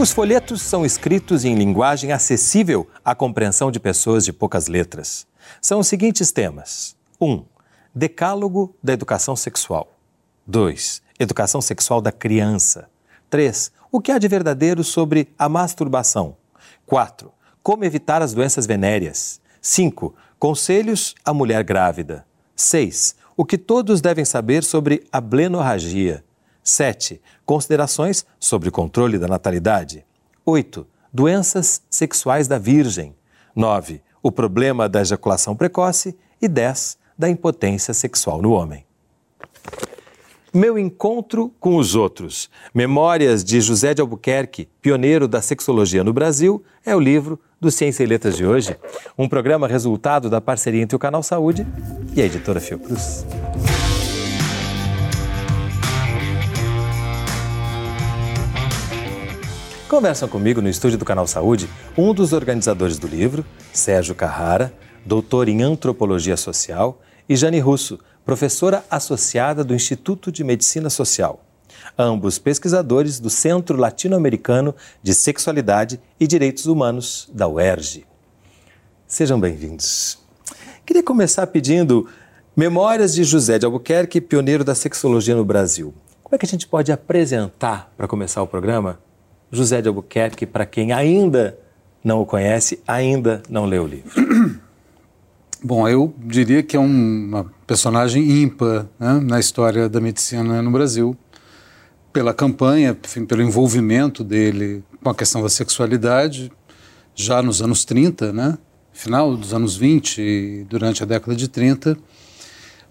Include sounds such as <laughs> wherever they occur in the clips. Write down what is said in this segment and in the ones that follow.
Os folhetos são escritos em linguagem acessível à compreensão de pessoas de poucas letras. São os seguintes temas: 1. Um, decálogo da educação sexual. 2. Educação sexual da criança. 3. O que há de verdadeiro sobre a masturbação? 4. Como evitar as doenças venéreas. 5. Conselhos à mulher grávida. 6. O que todos devem saber sobre a blenorragia. 7. Considerações sobre o controle da natalidade. 8. Doenças sexuais da virgem. 9. O problema da ejaculação precoce. E 10. Da impotência sexual no homem. Meu encontro com os outros. Memórias de José de Albuquerque, pioneiro da sexologia no Brasil, é o livro do Ciência e Letras de hoje. Um programa resultado da parceria entre o Canal Saúde e a editora Fiocruz. Conversam comigo no estúdio do Canal Saúde um dos organizadores do livro, Sérgio Carrara, doutor em antropologia social, e Jane Russo, professora associada do Instituto de Medicina Social. Ambos pesquisadores do Centro Latino-Americano de Sexualidade e Direitos Humanos, da UERJ. Sejam bem-vindos. Queria começar pedindo Memórias de José de Albuquerque, pioneiro da sexologia no Brasil. Como é que a gente pode apresentar, para começar o programa, José de Albuquerque para quem ainda não o conhece, ainda não leu o livro? <clears throat> Bom, eu diria que é uma personagem ímpar né, na história da medicina no Brasil. Pela campanha, enfim, pelo envolvimento dele com a questão da sexualidade, já nos anos 30, né, final dos anos 20 e durante a década de 30,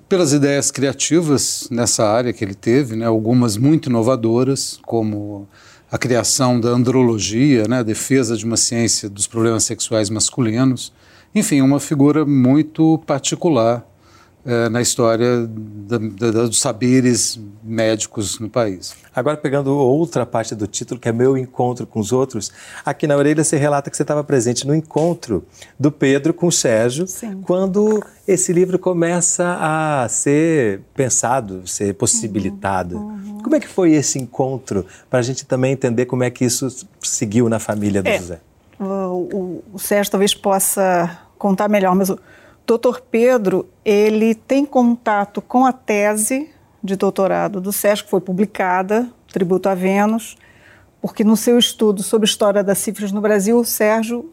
pelas ideias criativas nessa área que ele teve, né, algumas muito inovadoras, como a criação da andrologia, né, a defesa de uma ciência dos problemas sexuais masculinos, enfim, uma figura muito particular é, na história da, da, dos saberes médicos no país. Agora, pegando outra parte do título, que é Meu Encontro com os Outros, aqui na orelha você relata que você estava presente no encontro do Pedro com o Sérgio, Sim. quando esse livro começa a ser pensado, ser possibilitado. Uhum, uhum. Como é que foi esse encontro, para a gente também entender como é que isso seguiu na família do é. José? o, o, o Sérgio talvez possa contar melhor, mas o doutor Pedro, ele tem contato com a tese de doutorado do Sérgio, que foi publicada, Tributo a Vênus, porque no seu estudo sobre história da sífilis no Brasil, o Sérgio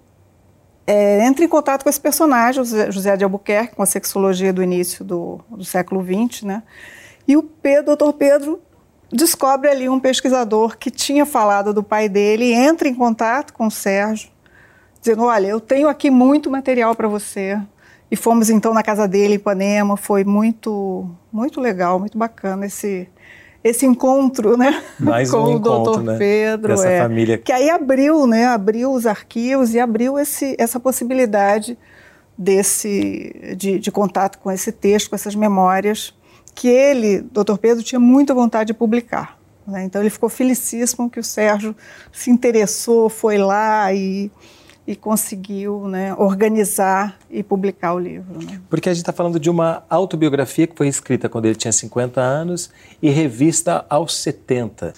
é, entra em contato com esse personagem, José de Albuquerque, com a sexologia do início do, do século XX, né? E o Pedro, doutor Pedro descobre ali um pesquisador que tinha falado do pai dele, entra em contato com o Sérgio, dizendo: Olha, eu tenho aqui muito material para você. E fomos então na casa dele em Ipanema, foi muito, muito legal, muito bacana esse, esse encontro, né? Mais <laughs> com um o encontro, doutor né? Pedro. Essa é, família. Que aí abriu, né? Abriu os arquivos e abriu esse, essa possibilidade desse de, de contato com esse texto, com essas memórias, que ele, doutor Pedro, tinha muita vontade de publicar. Né? Então ele ficou felicíssimo que o Sérgio se interessou, foi lá e e conseguiu né, organizar e publicar o livro. Né? Porque a gente está falando de uma autobiografia que foi escrita quando ele tinha 50 anos e revista aos 70.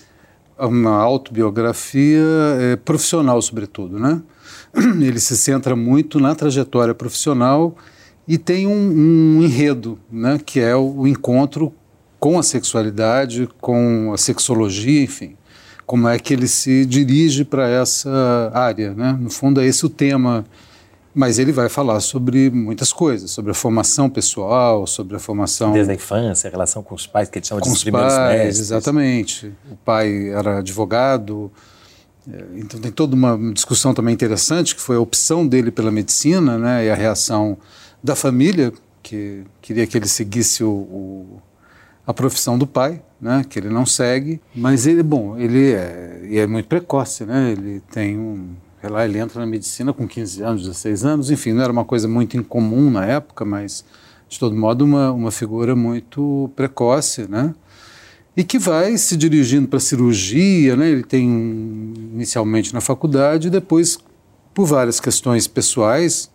Uma autobiografia é, profissional, sobretudo, né? <clears throat> Ele se centra muito na trajetória profissional e tem um, um enredo, né, que é o encontro com a sexualidade, com a sexologia, enfim como é que ele se dirige para essa área, né? No fundo é esse o tema, mas ele vai falar sobre muitas coisas, sobre a formação pessoal, sobre a formação desde a infância, a relação com os pais que ele chama com de os primeiros pais, mestres. exatamente. O pai era advogado, é, então tem toda uma discussão também interessante que foi a opção dele pela medicina, né? E a reação da família que queria que ele seguisse o, o a profissão do pai, né, que ele não segue, mas ele, bom, ele é, é muito precoce, né, ele tem um, sei lá, ele entra na medicina com 15 anos, 16 anos, enfim, não era uma coisa muito incomum na época, mas de todo modo uma, uma figura muito precoce, né, e que vai se dirigindo para a cirurgia, né, ele tem inicialmente na faculdade, e depois, por várias questões pessoais,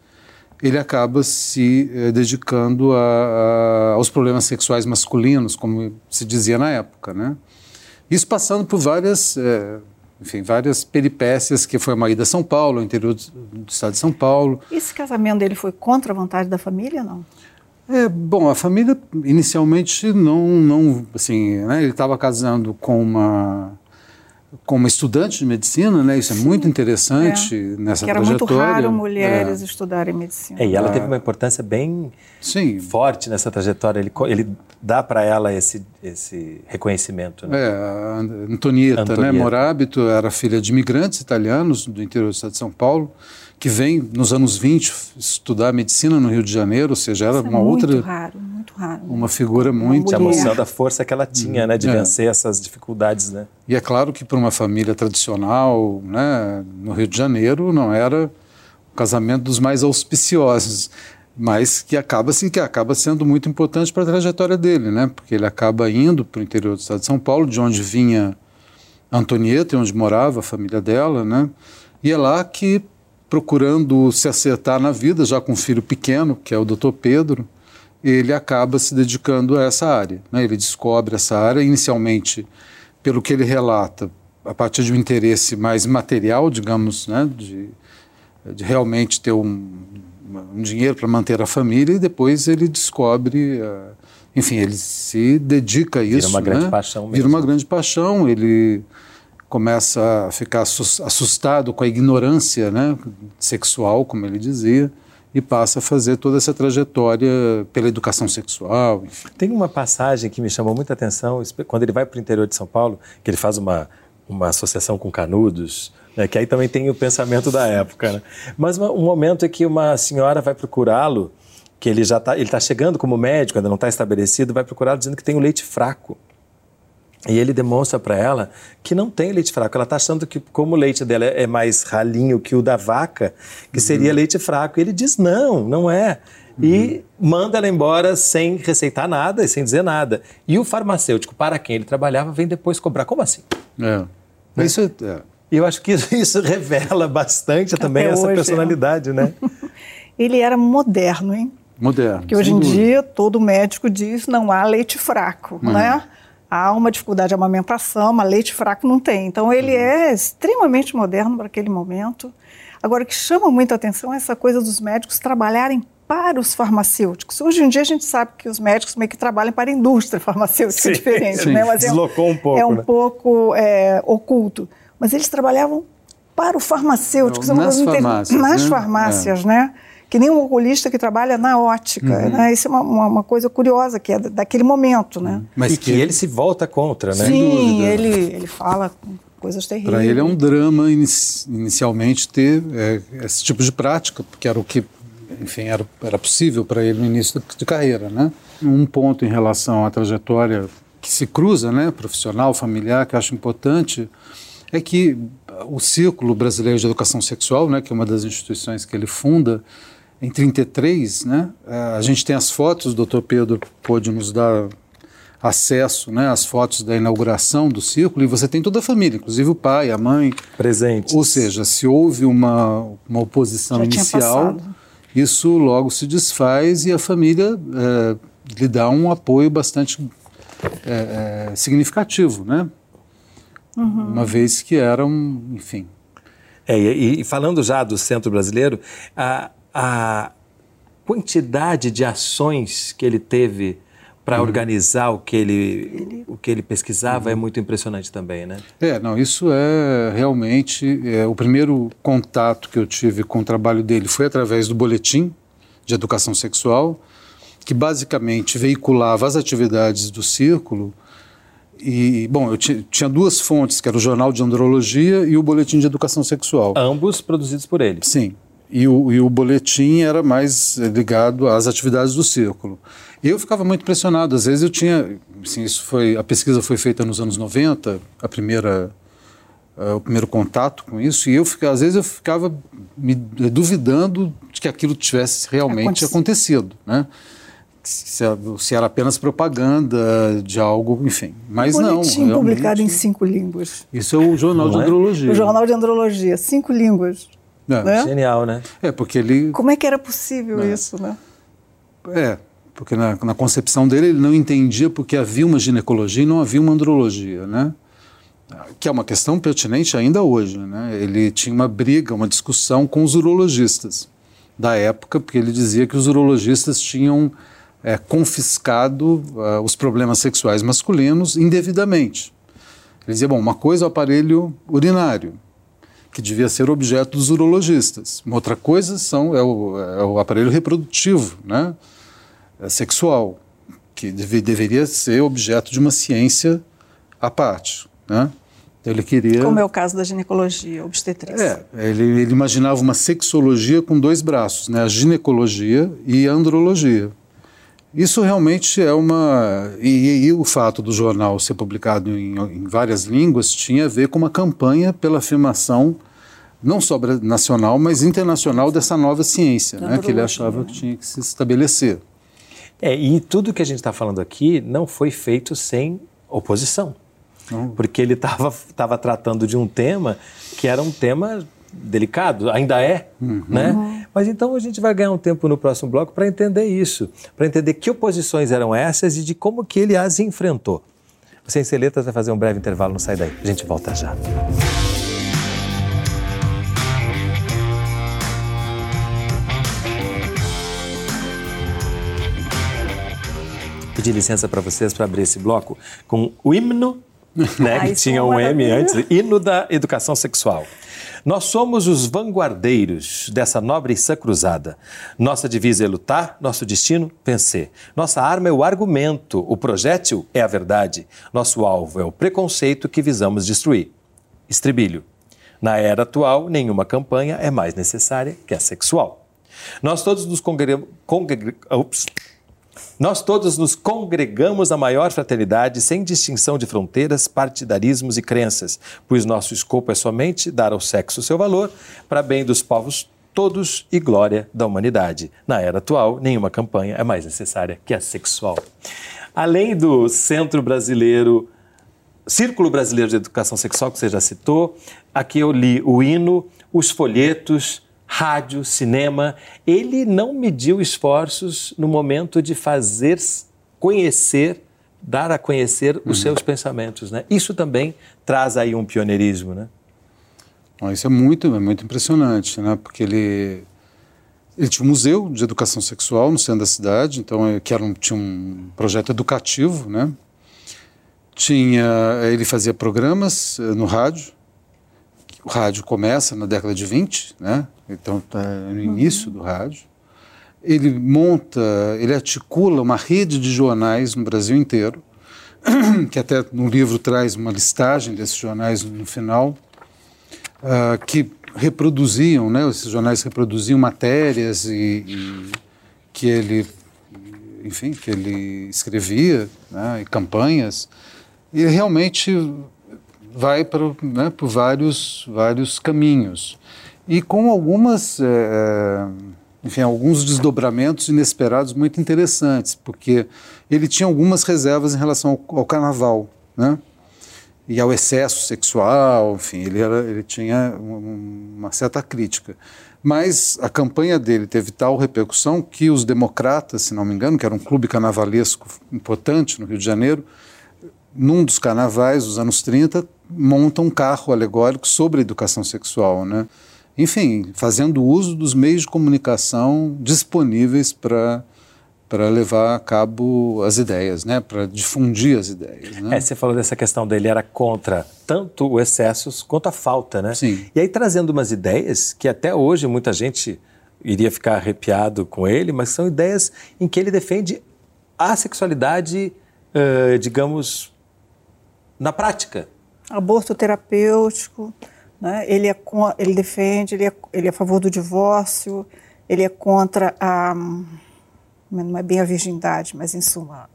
ele acaba se eh, dedicando a, a, aos problemas sexuais masculinos, como se dizia na época, né? Isso passando por várias, eh, enfim, várias peripécias, que foi uma ida a São Paulo, interior do, do estado de São Paulo. Esse casamento dele foi contra a vontade da família, não? É, bom, a família inicialmente não, não assim, né, ele estava casando com uma com uma estudante de medicina, né? Isso é muito interessante é. nessa que era trajetória. muito raro mulheres é. estudarem medicina. É, e ela teve uma importância bem Sim. forte nessa trajetória. Ele, ele dá para ela esse, esse reconhecimento. Né? É, a Antonieta, Antonieta. Né? Morábito era filha de imigrantes italianos do interior do estado de São Paulo que vem nos anos 20 estudar medicina no Rio de Janeiro, ou seja, era Isso uma é muito outra. raro, muito raro. Uma figura muito. Tinha mostrando a força que ela tinha, né, de É. vencer essas dificuldades, né? E é claro que para uma família tradicional, né, no Rio de Janeiro, não era o casamento dos mais auspiciosos, mas que acaba se que acaba sendo muito importante para a trajetória dele, né? Porque ele acaba indo para o interior do estado de São Paulo, de onde vinha a Antonieta, onde morava a família dela, né? E é lá que procurando se acertar na vida, já com um filho pequeno, que é o Dr. Pedro, ele acaba se dedicando a essa área. Né? Ele descobre essa área, inicialmente, pelo que ele relata, a partir de um interesse mais material, digamos, né? de, de realmente ter um, um dinheiro para manter a família, e depois ele descobre. Uh, enfim, ele se dedica a isso. Vira uma grande né? paixão mesmo. Vira uma grande paixão. Ele começa a ficar assustado com a ignorância né, sexual, como ele dizia, e passa a fazer toda essa trajetória pela educação sexual. Enfim. Tem uma passagem que me chamou muita atenção, quando ele vai para o interior de São Paulo, que ele faz uma, uma associação com Canudos, né, que aí também tem o pensamento da época. Né? Mas um momento é que uma senhora vai procurá-lo, que ele já está ele tá chegando como médico, ainda não está estabelecido, vai procurá-lo dizendo que tem o leite fraco. E ele demonstra para ela que não tem leite fraco. Ela está achando que, como o leite dela é mais ralinho que o da vaca, que seria Uhum. leite fraco. Ele diz: não, não é. E manda ela embora sem receitar nada e sem dizer nada. E o farmacêutico, para quem ele trabalhava, vem depois cobrar. Como assim? É. Mas isso é, é. E eu acho que <laughs> isso, revela bastante também Até essa hoje, personalidade, né? <laughs> Ele era moderno, hein? moderno. Porque hoje em dúvida. dia todo médico diz não há leite fraco, Uhum. né? Há uma dificuldade de amamentação, mas leite fraco não tem. Então ele Uhum. é extremamente moderno para aquele momento. Agora, o que chama muita atenção é essa coisa dos médicos trabalharem para os farmacêuticos. Hoje em dia a gente sabe que os médicos meio que trabalham para a indústria farmacêutica, Sim, é diferente, sim. né? Mas Deslocou é um pouco, É um né? pouco é, oculto. Mas eles trabalhavam para o farmacêutico. É Nas farmácias, Nas né? farmácias, né? Que nem um oculista que trabalha na ótica. Uhum. Né? Isso é uma, uma, uma coisa curiosa, que é da- daquele momento, né? Mas e que, ele se volta contra, né? Sim, ele, ele fala coisas terríveis. Para ele é um drama inici- inicialmente ter é, esse tipo de prática, porque era o que, enfim, era, era possível para ele no início de, de carreira, né? Um ponto em relação à trajetória que se cruza, né, profissional, familiar, que eu acho importante, é que o Círculo Brasileiro de Educação Sexual, né, que é uma das instituições que ele funda, em 33, né, a gente tem as fotos, o Dr. Pedro pôde nos dar acesso né, às fotos da inauguração do círculo e você tem toda a família, inclusive o pai, a mãe. Presente. Ou seja, se houve uma, uma oposição Já inicial, isso logo se desfaz e a família é, lhe dá um apoio bastante é, é, significativo, né? Uma vez que era um, enfim, É, e, e falando já do Centro Brasileiro, a, a quantidade de ações que ele teve para organizar o que ele, o que ele pesquisava é muito impressionante também, né? É, não, isso é realmente é, o primeiro contato que eu tive com o trabalho dele foi através do boletim de educação sexual, que basicamente veiculava as atividades do círculo. E, bom, eu ti- tinha duas fontes, que era o Jornal de Andrologia e o Boletim de Educação Sexual. Ambos produzidos por ele. Sim. E o, e o boletim era mais eh, ligado às atividades do círculo. Eu ficava muito impressionado. Às vezes eu tinha, assim, isso foi, a pesquisa foi feita nos anos 90, a primeira, eh, o primeiro contato com isso, e eu ficava, às vezes eu ficava me duvidando de que aquilo tivesse realmente Aconte- acontecido, né? Se, se era apenas propaganda de algo, enfim. Mas não. Boletim publicado em cinco línguas. Isso é o Jornal Não de é? Andrologia. O Jornal de Andrologia, cinco línguas. É. né? Genial, né? É, porque ele Como é que era possível É. isso, né? É, porque na, na concepção dele ele não entendia porque havia uma ginecologia e não havia uma andrologia, né? que é uma questão pertinente ainda hoje. Né? Ele tinha uma briga, uma discussão com os urologistas da época, porque ele dizia que os urologistas tinham é, confiscado uh, os problemas sexuais masculinos indevidamente. Ele dizia, bom, uma coisa é o aparelho urinário, que devia ser objeto dos urologistas. Uma outra coisa são, é, o, é o aparelho reprodutivo, né? É sexual, que deve, deveria ser objeto de uma ciência à parte. Né? Ele queria. Como é o caso da ginecologia obstetrícia. É, ele, ele, imaginava uma sexologia com dois braços, né? a ginecologia e a andrologia. Isso realmente é uma. E, e, o fato do jornal ser publicado em, em, várias línguas tinha a ver com uma campanha pela afirmação, não só nacional, mas internacional dessa nova ciência, né, que ele achava que tinha que se estabelecer. É, e tudo que a gente está falando aqui não foi feito sem oposição. Não. Porque ele estava tratando de um tema que era um tema delicado, ainda é, uhum. né? Uhum. Mas então a gente vai ganhar um tempo no próximo bloco para entender isso, para entender que oposições eram essas e de como que ele as enfrentou. O Ciência Letras vai fazer um breve intervalo, não sai daí. A gente volta já. Pedir licença para vocês para abrir esse bloco com o hino, né, que tinha um M antes, hino da educação sexual. Nós somos os vanguardeiros dessa nobre e sã cruzada. Nossa divisa é lutar, nosso destino, vencer. Nossa arma é o argumento, o projétil é a verdade. Nosso alvo é o preconceito que visamos destruir. Estribilho. Na era atual, nenhuma campanha é mais necessária que a sexual. Nós todos nos congregamos. Congre... Nós todos nos congregamos à maior fraternidade, sem distinção de fronteiras, partidarismos e crenças, pois nosso escopo é somente dar ao sexo seu valor, para bem dos povos todos e glória da humanidade. Na era atual, nenhuma campanha é mais necessária que a sexual. Além do Centro Brasileiro, Círculo Brasileiro de Educação Sexual, que você já citou, aqui eu li o hino, os folhetos, rádio, cinema, ele não mediu esforços no momento de fazer conhecer, dar a conhecer os uhum. seus pensamentos. Né? Isso também traz aí um pioneirismo. Né? Isso é muito, é muito impressionante, né? porque ele, ele tinha um museu de educação sexual no centro da cidade, então é, que era um, tinha um projeto educativo, né? Tinha, ele fazia programas eh, no rádio, o rádio começa na década de 20, né? então está no início uhum. do rádio. Ele monta, ele articula uma rede de jornais no Brasil inteiro, <clears throat> que até no livro traz uma listagem desses jornais no final, uh, que reproduziam, né? esses jornais reproduziam matérias e, e que ele, enfim, que ele escrevia, né? e campanhas, e realmente vai para, né, por vários, vários caminhos. E com algumas, é, enfim, alguns desdobramentos inesperados muito interessantes, porque ele tinha algumas reservas em relação ao, ao carnaval, né? E ao excesso sexual, enfim, ele, era, ele tinha uma certa crítica. Mas a campanha dele teve tal repercussão que os democratas, se não me engano, que era um clube carnavalesco importante no Rio de Janeiro, num dos carnavais dos anos 30, monta um carro alegórico sobre a educação sexual, né? Enfim, fazendo uso dos meios de comunicação disponíveis para para levar a cabo as ideias, né? para difundir as ideias. Né? É, você falou dessa questão dele, era contra tanto o excesso quanto a falta, né? Sim. E aí trazendo umas ideias que até hoje muita gente iria ficar arrepiado com ele, mas são ideias em que ele defende a sexualidade, uh, digamos, na prática aborto terapêutico, né? ele, é, ele defende, ele é, ele é a favor do divórcio, ele é contra a. Não é bem a virgindade, mas em suma.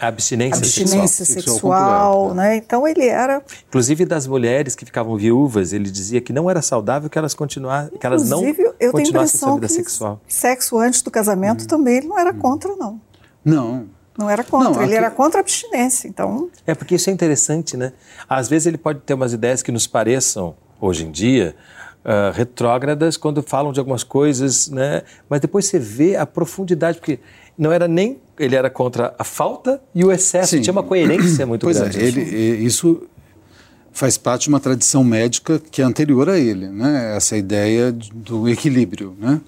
A abstinência, abstinência sexual, sexual né? Então ele era. Inclusive das mulheres que ficavam viúvas, ele dizia que não era saudável que elas continuassem, que elas não eu continuassem sua vida sexual. Sexo antes do casamento hum. também ele não era hum. contra, não. Não, não era contra, não, ele aqui... era contra a abstinência, então... É porque isso é interessante, né? Às vezes ele pode ter umas ideias que nos pareçam, hoje em dia, uh, retrógradas quando falam de algumas coisas, né? Mas depois você vê a profundidade, porque não era nem... Ele era contra a falta e o excesso, Sim. tinha uma coerência muito pois grande. Pois é, ele, isso... faz parte de uma tradição médica que é anterior a ele, né? Essa ideia do equilíbrio, né?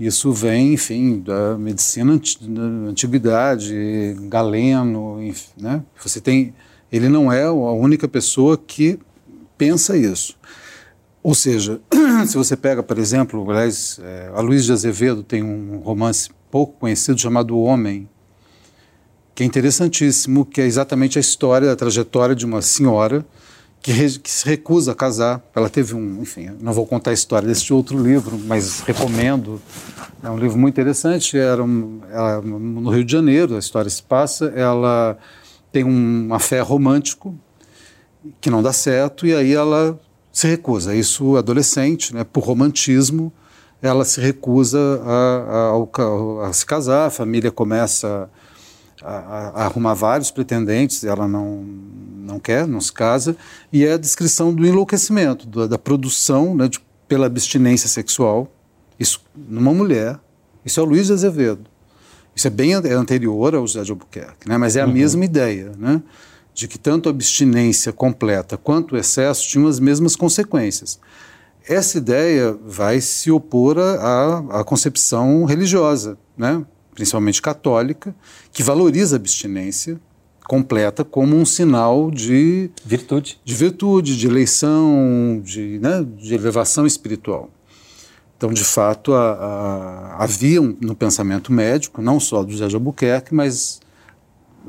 Isso vem, enfim, da medicina da antiguidade, Galeno, enfim, né? Você tem, ele não é a única pessoa que pensa isso. Ou seja, <clears throat> se você pega, por exemplo, aliás, é, a Luiz de Azevedo tem um romance pouco conhecido chamado O Homem, que é interessantíssimo, que é exatamente a história, a trajetória de uma senhora que, que, se recusa a casar. Ela teve um, enfim, não vou contar a história desse outro livro, mas recomendo. É um livro muito interessante. Era um, ela, no Rio de Janeiro, a história se passa. Ela tem um, fé romântico que não dá certo e aí ela se recusa. Isso adolescente, né, por romantismo, ela se recusa a, a, a, a se casar. A família começa a, a, arrumar vários pretendentes, ela não, não quer, não se casa, e é a descrição do enlouquecimento, da, da produção né, de, pela abstinência sexual, isso numa mulher, isso é o Luiz de Azevedo. Isso é bem é anterior ao José de Albuquerque, né, mas é a uhum. mesma ideia, né, de que tanto a abstinência completa quanto o excesso tinham as mesmas consequências. Essa ideia vai se opor à, à concepção religiosa, né? Principalmente católica, que valoriza a abstinência completa como um sinal de virtude, de virtude, de eleição, de, né, de elevação espiritual. Então, de fato, a, a, havia um, no pensamento médico, não só do José de Albuquerque, mas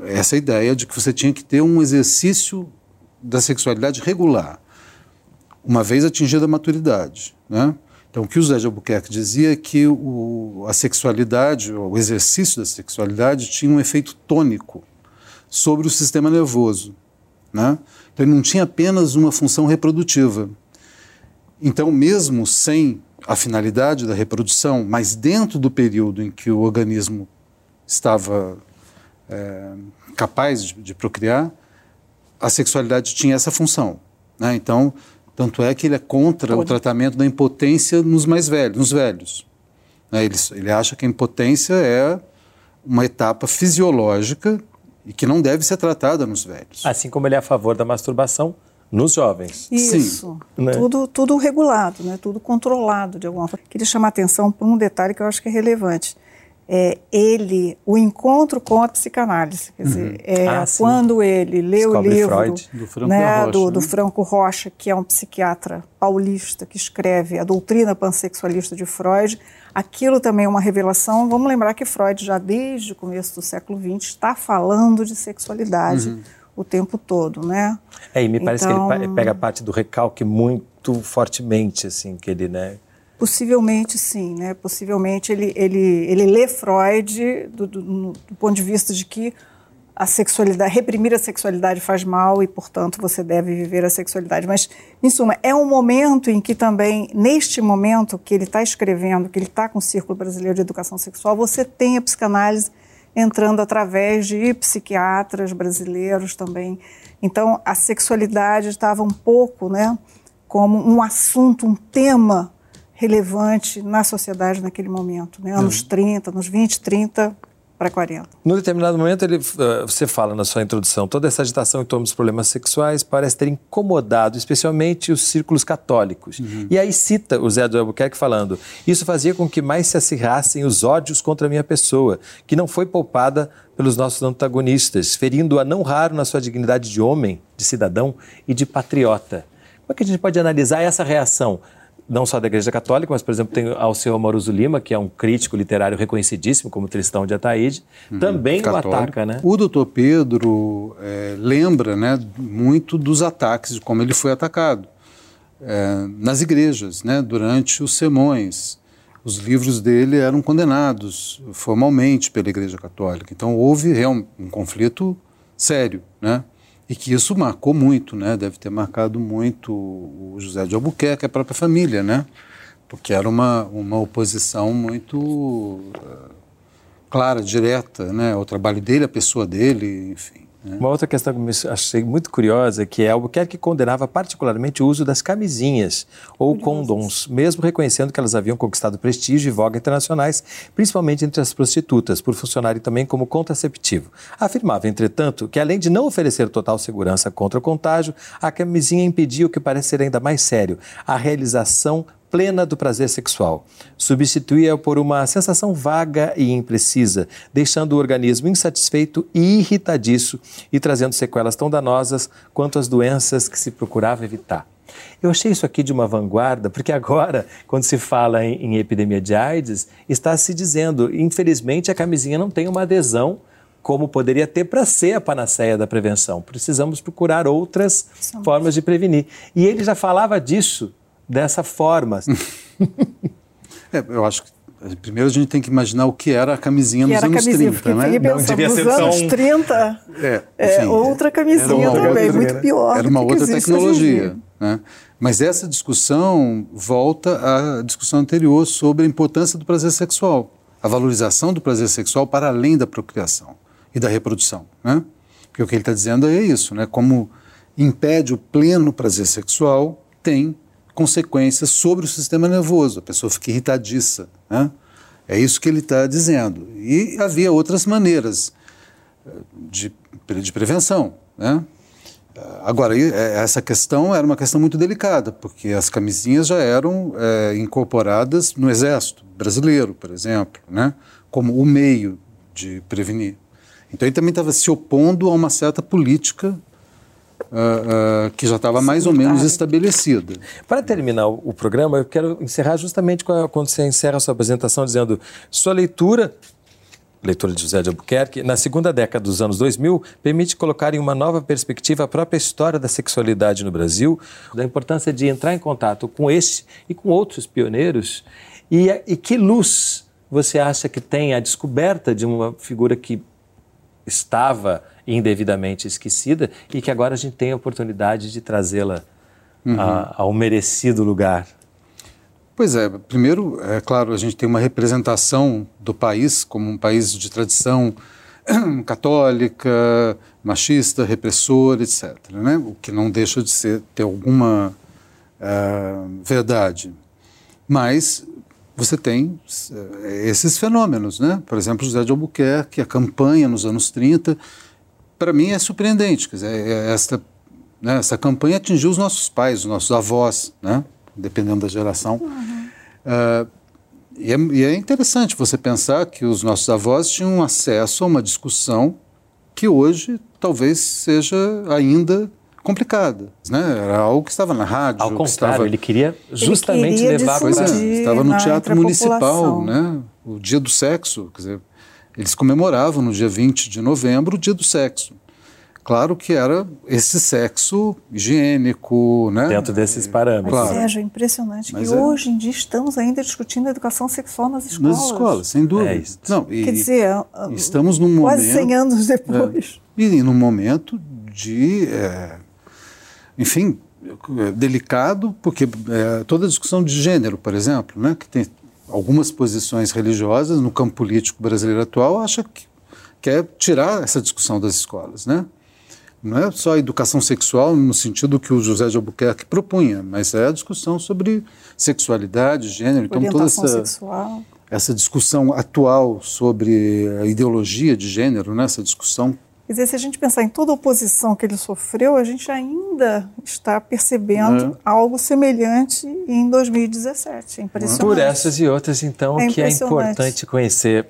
essa ideia de que você tinha que ter um exercício da sexualidade regular, uma vez atingida a maturidade, né? Então, o que o José de Albuquerque dizia é que o, a sexualidade, o exercício da sexualidade, tinha um efeito tônico sobre o sistema nervoso. Né? Então, ele não tinha apenas uma função reprodutiva. Então, mesmo sem a finalidade da reprodução, mas dentro do período em que o organismo estava é, capaz de, de, procriar, a sexualidade tinha essa função. Né? Então, tanto é que ele é contra Pode. o tratamento da impotência nos mais velhos, nos velhos. Né? Ele, ele acha que a impotência é uma etapa fisiológica e que não deve ser tratada nos velhos. Assim como ele é a favor da masturbação nos jovens. Isso, Sim. Né? tudo, tudo regulado, né? tudo controlado de alguma forma. Queria chamar a atenção para um detalhe que eu acho que é relevante é, ele, o encontro com a psicanálise. Quer dizer, uhum. é, ah, quando ele lê o livro Freud, do, Franco né, Rocha, do, né? do, Franco Rocha, que é um psiquiatra paulista que escreve a doutrina pansexualista de Freud, aquilo também é uma revelação. Vamos lembrar que Freud, já desde o começo do século XX, está falando de sexualidade. Uhum. O tempo todo, né? É, e me parece que ele então pega a parte do recalque muito fortemente, assim, que ele, né, Possivelmente sim, né? Possivelmente ele, ele, ele lê Freud do, do, do, ponto de vista de que a sexualidade, reprimir a sexualidade faz mal e, portanto, você deve viver a sexualidade. Mas, em suma, é um momento em que também, neste momento que ele está escrevendo, que ele está com o Círculo Brasileiro de Educação Sexual, você tem a psicanálise entrando através de psiquiatras brasileiros também. Então, a sexualidade estava um pouco, né, como um assunto, um tema relevante na sociedade naquele momento, né? anos uhum. 30, anos 20, 30 para 40. No determinado momento, ele, uh, você fala na sua introdução, toda essa agitação em torno dos problemas sexuais parece ter incomodado especialmente os círculos católicos. Uhum. E aí cita o Zé do Albuquerque falando, isso fazia com que mais se acirrassem os ódios contra a minha pessoa, que não foi poupada pelos nossos antagonistas, ferindo-a não raro na sua dignidade de homem, de cidadão e de patriota. Como é que a gente pode analisar essa reação não só da Igreja Católica, mas, por exemplo, tem ao seu Amoroso Lima, que é um crítico literário reconhecidíssimo como Tristão de Ataíde, uhum, também católico. o ataca, né? O doutor Pedro é, lembra né, muito dos ataques, de como ele foi atacado é, nas igrejas, né, durante os sermões. Os livros dele eram condenados formalmente pela Igreja Católica. Então houve um, um conflito sério, né? E que isso marcou muito, né? Deve ter marcado muito o José de Albuquerque, a própria família, né? Porque era uma, uma oposição muito uh, clara, direta, né? Ao trabalho dele, à pessoa dele, enfim. Uma outra questão que me achei muito curiosa, que é Albuquerque condenava particularmente o uso das camisinhas ou condoms, mesmo reconhecendo que elas haviam conquistado prestígio e voga internacionais, principalmente entre as prostitutas, por funcionarem também como contraceptivo. Afirmava, entretanto, que além de não oferecer total segurança contra o contágio, a camisinha impedia o que parece ser ainda mais sério, a realização plena do prazer sexual. Substituía por uma sensação vaga e imprecisa, deixando o organismo insatisfeito e irritadiço e trazendo sequelas tão danosas quanto as doenças que se procurava evitar. Eu achei isso aqui de uma vanguarda, porque agora, quando se fala em, em epidemia de AIDS, está se dizendo, infelizmente, a camisinha não tem uma adesão como poderia ter para ser a panaceia da prevenção. Precisamos procurar outras formas de prevenir. E ele já falava disso dessa forma. <laughs> é, eu acho que Primeiro a gente tem que imaginar o que era a camisinha que nos anos camisinha, 30, né? Pensando, não devia ser nos anos 30, é, é, outra camisinha também, outra, muito pior. Era uma outra tecnologia. Né? Mas essa discussão volta à discussão anterior sobre a importância do prazer sexual, a valorização do prazer sexual para além da procriação e da reprodução. Né? Porque o que ele está dizendo é isso, né? como impede o pleno prazer sexual, tem consequências sobre o sistema nervoso, a pessoa fica irritadiça. Né? É isso que ele está dizendo. E havia outras maneiras eh, de, de prevenção. Né? Agora, é, essa questão era uma questão muito delicada, porque as camisinhas já eram é, incorporadas no Exército brasileiro, por exemplo, né? como o meio de prevenir. Então, ele também estava se opondo a uma certa política uh, uh, que já estava mais ou menos estabelecida. Para terminar o, programa, eu quero encerrar justamente a, quando você encerra a sua apresentação dizendo sua leitura leitura de José de Albuquerque, na segunda década dos anos 2000, permite colocar em uma nova perspectiva a própria história da sexualidade no Brasil, da importância de entrar em contato com esse e com outros pioneiros, e, e que luz você acha que tem a descoberta de uma figura que estava indevidamente esquecida e que agora a gente tem a oportunidade de trazê-la uhum. ao merecido lugar. Pois é, primeiro, é claro, a gente tem uma representação do país como um país de tradição <clears throat> católica, machista, repressor, etc. Né? O que não deixa de ser, ter alguma uh, verdade. Mas você tem uh, esses fenômenos, né? Por exemplo, José de Albuquerque, a campanha nos anos 30, para mim é surpreendente. Quer dizer, é, é esta, né, essa campanha atingiu os nossos pais, os nossos avós, né, dependendo da geração. Uhum. Uh, e, é, e é interessante você pensar que os nossos avós tinham acesso a uma discussão que hoje talvez seja ainda complicada, né? Era algo que estava na rádio. Ao contrário, estava... ele queria justamente ele queria levar para é, estava no teatro municipal, né? O dia do sexo, quer dizer, eles comemoravam no dia 20 de novembro o dia do sexo. Claro que era esse sexo higiênico, né? Dentro desses parâmetros. Mas, claro. Sérgio, é impressionante Mas que é... hoje em dia estamos ainda discutindo a educação sexual nas escolas. Nas escolas, sem dúvida. É isso. Não, e, Quer dizer, estamos num quase momento... 100 anos depois. É, e num momento de, é, enfim, delicado, porque é, toda a discussão de gênero, por exemplo, né, que tem algumas posições religiosas no campo político brasileiro atual acha que quer tirar essa discussão das escolas, né? Não é só a educação sexual no sentido que o José de Albuquerque propunha, mas é a discussão sobre sexualidade, gênero, então toda essa sexual. essa discussão atual sobre a ideologia de gênero, né? Essa discussão Quer dizer, se a gente pensar em toda a oposição que ele sofreu, a gente ainda está percebendo é. algo semelhante em 2017. É impressionante. Por essas e outras, então, é que é importante conhecer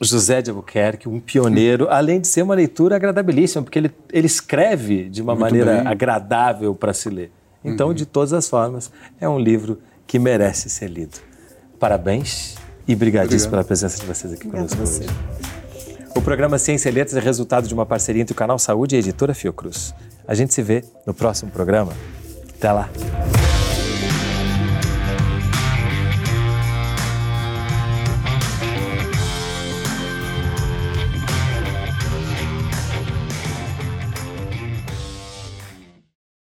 José de Albuquerque, um pioneiro, além de ser uma leitura agradabilíssima, porque ele, ele escreve de uma Muito maneira bem. agradável para se ler. Então, uhum. de todas as formas, é um livro que merece ser lido. Parabéns e brigadíssimo pela presença de vocês aqui Obrigada conosco hoje. O programa Ciência e Letras é resultado de uma parceria entre o Canal Saúde e a editora Fiocruz. A gente se vê no próximo programa. Até lá!